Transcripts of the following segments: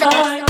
stars.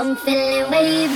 I'm feeling wavy.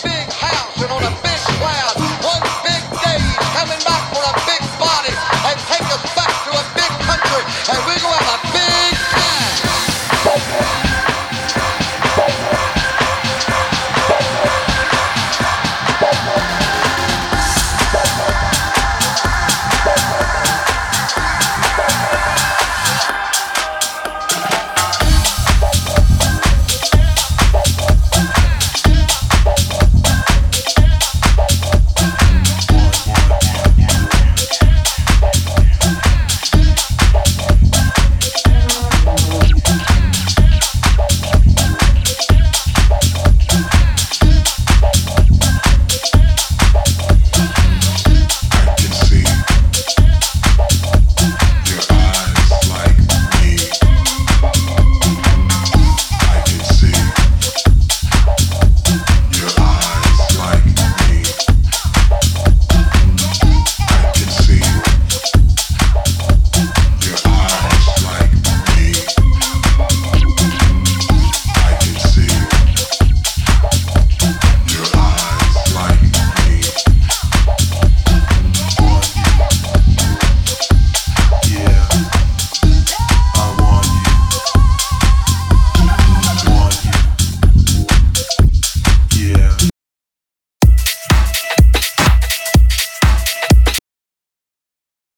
big